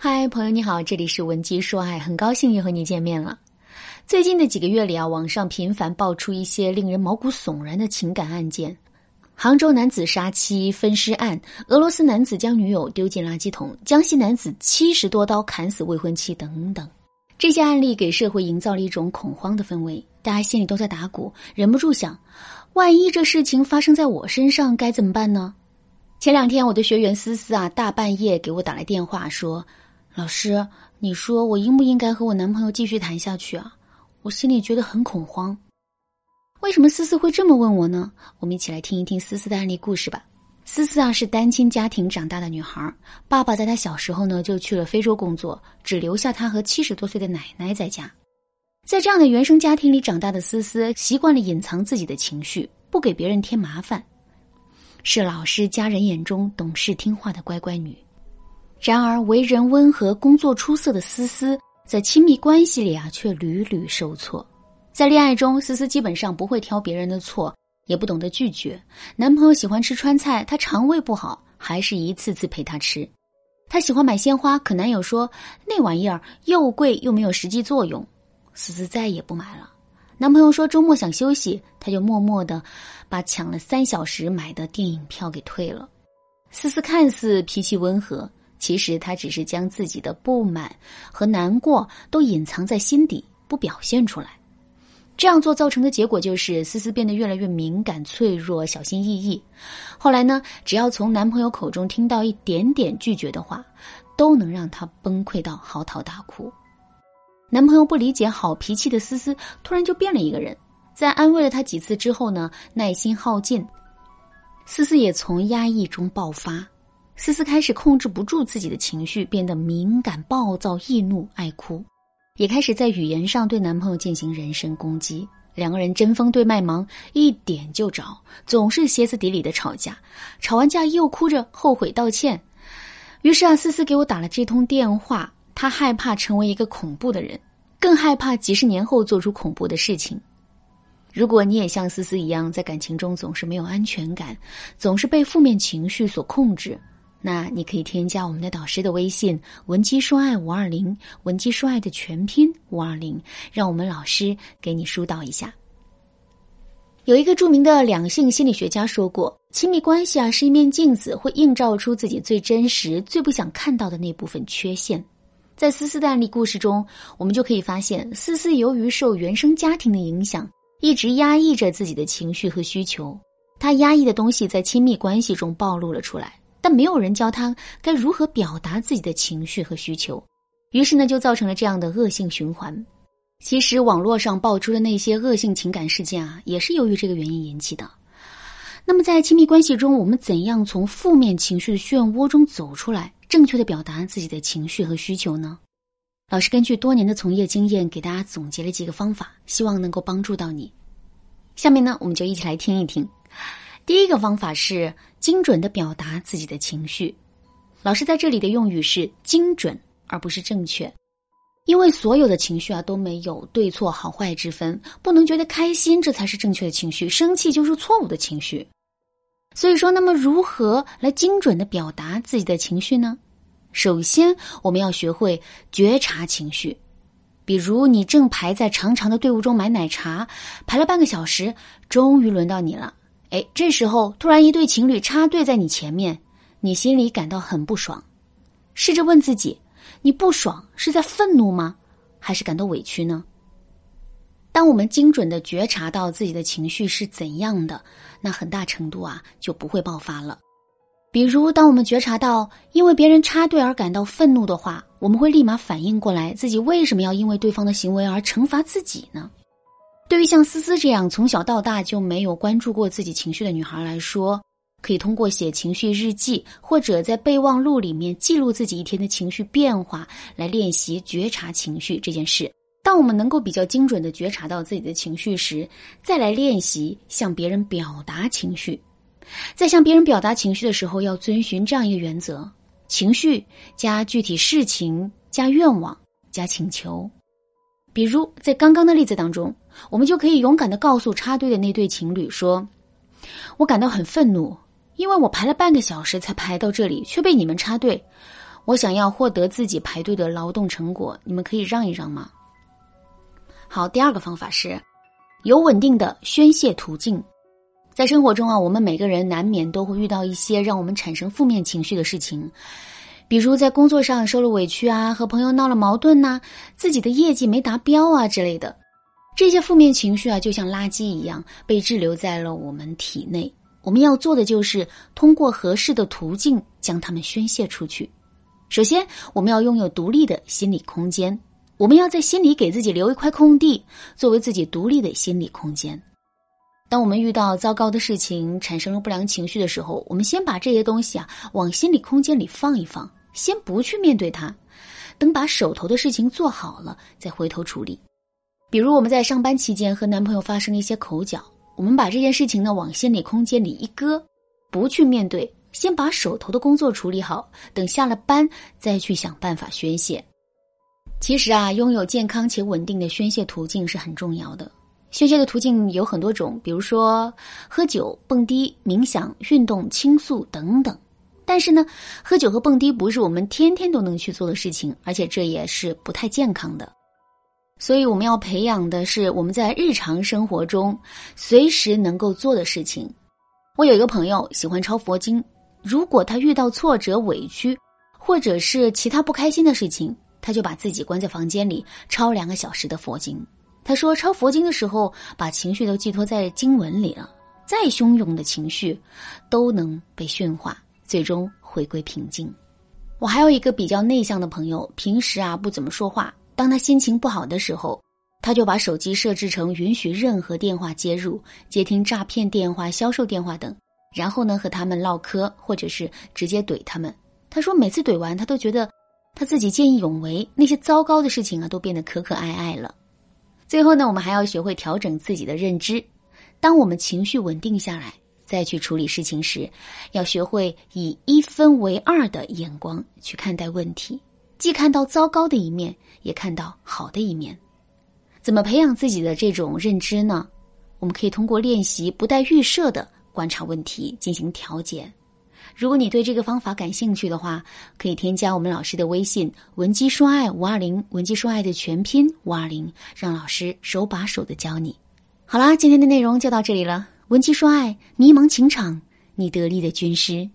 嗨，朋友你好，这里是文姬说爱，很高兴又和你见面了。最近的几个月里啊，网上频繁爆出一些令人毛骨悚然的情感案件：杭州男子杀妻分尸案，俄罗斯男子将女友丢进垃圾桶，江西男子七十多刀砍死未婚妻等等。这些案例给社会营造了一种恐慌的氛围，大家心里都在打鼓，忍不住想：万一这事情发生在我身上，该怎么办呢？前两天，我的学员思思啊，大半夜给我打来电话说。老师，你说我应不应该和我男朋友继续谈下去啊？我心里觉得很恐慌。为什么思思会这么问我呢？我们一起来听一听思思的案例故事吧。思思啊是单亲家庭长大的女孩，爸爸在她小时候呢就去了非洲工作，只留下她和七十多岁的奶奶在家。在这样的原生家庭里长大的思思，习惯了隐藏自己的情绪，不给别人添麻烦，是老师家人眼中懂事听话的乖乖女。然而，为人温和、工作出色的思思，在亲密关系里啊，却屡屡受挫。在恋爱中，思思基本上不会挑别人的错，也不懂得拒绝。男朋友喜欢吃川菜，她肠胃不好，还是一次次陪他吃。她喜欢买鲜花，可男友说那玩意儿又贵又没有实际作用，思思再也不买了。男朋友说周末想休息，她就默默的把抢了三小时买的电影票给退了。思思看似脾气温和。其实他只是将自己的不满和难过都隐藏在心底，不表现出来。这样做造成的结果就是思思变得越来越敏感、脆弱、小心翼翼。后来呢，只要从男朋友口中听到一点点拒绝的话，都能让她崩溃到嚎啕大哭。男朋友不理解好脾气的思思，突然就变了一个人。在安慰了她几次之后呢，耐心耗尽，思思也从压抑中爆发。思思开始控制不住自己的情绪，变得敏感、暴躁、易怒、爱哭，也开始在语言上对男朋友进行人身攻击。两个人针锋对麦芒，一点就着，总是歇斯底里的吵架。吵完架又哭着后悔道歉。于是啊，思思给我打了这通电话。她害怕成为一个恐怖的人，更害怕几十年后做出恐怖的事情。如果你也像思思一样，在感情中总是没有安全感，总是被负面情绪所控制。那你可以添加我们的导师的微信“文姬说爱五二零”，文姬说爱的全拼五二零，让我们老师给你疏导一下。有一个著名的两性心理学家说过，亲密关系啊是一面镜子，会映照出自己最真实、最不想看到的那部分缺陷。在思思的案例故事中，我们就可以发现，思思由于受原生家庭的影响，一直压抑着自己的情绪和需求，她压抑的东西在亲密关系中暴露了出来。但没有人教他该如何表达自己的情绪和需求，于是呢，就造成了这样的恶性循环。其实，网络上爆出的那些恶性情感事件啊，也是由于这个原因引起的。那么，在亲密关系中，我们怎样从负面情绪的漩涡中走出来，正确的表达自己的情绪和需求呢？老师根据多年的从业经验，给大家总结了几个方法，希望能够帮助到你。下面呢，我们就一起来听一听。第一个方法是精准的表达自己的情绪。老师在这里的用语是精准，而不是正确，因为所有的情绪啊都没有对错好坏之分，不能觉得开心这才是正确的情绪，生气就是错误的情绪。所以说，那么如何来精准的表达自己的情绪呢？首先，我们要学会觉察情绪。比如，你正排在长长的队伍中买奶茶，排了半个小时，终于轮到你了。哎，这时候突然一对情侣插队在你前面，你心里感到很不爽。试着问自己：你不爽是在愤怒吗？还是感到委屈呢？当我们精准的觉察到自己的情绪是怎样的，那很大程度啊就不会爆发了。比如，当我们觉察到因为别人插队而感到愤怒的话，我们会立马反应过来，自己为什么要因为对方的行为而惩罚自己呢？对于像思思这样从小到大就没有关注过自己情绪的女孩来说，可以通过写情绪日记或者在备忘录里面记录自己一天的情绪变化，来练习觉察情绪这件事。当我们能够比较精准的觉察到自己的情绪时，再来练习向别人表达情绪。在向别人表达情绪的时候，要遵循这样一个原则：情绪加具体事情加愿望加请求。比如在刚刚的例子当中，我们就可以勇敢的告诉插队的那对情侣说：“我感到很愤怒，因为我排了半个小时才排到这里，却被你们插队。我想要获得自己排队的劳动成果，你们可以让一让吗？好，第二个方法是，有稳定的宣泄途径。在生活中啊，我们每个人难免都会遇到一些让我们产生负面情绪的事情，比如在工作上受了委屈啊，和朋友闹了矛盾呐，自己的业绩没达标啊之类的。这些负面情绪啊，就像垃圾一样被滞留在了我们体内。我们要做的就是通过合适的途径将它们宣泄出去。首先，我们要拥有独立的心理空间，我们要在心里给自己留一块空地，作为自己独立的心理空间。当我们遇到糟糕的事情，产生了不良情绪的时候，我们先把这些东西啊往心理空间里放一放，先不去面对它，等把手头的事情做好了再回头处理。比如我们在上班期间和男朋友发生了一些口角，我们把这件事情呢往心理空间里一搁，不去面对，先把手头的工作处理好，等下了班再去想办法宣泄。其实啊，拥有健康且稳定的宣泄途径是很重要的。宣泄的途径有很多种，比如说喝酒、蹦迪、冥想、运动、倾诉等等。但是呢，喝酒和蹦迪不是我们天天都能去做的事情，而且这也是不太健康的。所以我们要培养的是我们在日常生活中随时能够做的事情。我有一个朋友喜欢抄佛经，如果他遇到挫折、委屈，或者是其他不开心的事情，他就把自己关在房间里抄两个小时的佛经。他说：“抄佛经的时候，把情绪都寄托在经文里了，再汹涌的情绪都能被驯化，最终回归平静。”我还有一个比较内向的朋友，平时啊不怎么说话。当他心情不好的时候，他就把手机设置成允许任何电话接入，接听诈骗电话、销售电话等，然后呢和他们唠嗑，或者是直接怼他们。他说每次怼完，他都觉得他自己见义勇为，那些糟糕的事情啊都变得可可爱爱了。最后呢，我们还要学会调整自己的认知。当我们情绪稳定下来，再去处理事情时，要学会以一分为二的眼光去看待问题，既看到糟糕的一面，也看到好的一面。怎么培养自己的这种认知呢？我们可以通过练习不带预设的观察问题，进行调节。如果你对这个方法感兴趣的话，可以添加我们老师的微信“文姬说爱五二零”，文姬说爱的全拼五二零，让老师手把手的教你。好啦，今天的内容就到这里了。文姬说爱，迷茫情场，你得力的军师。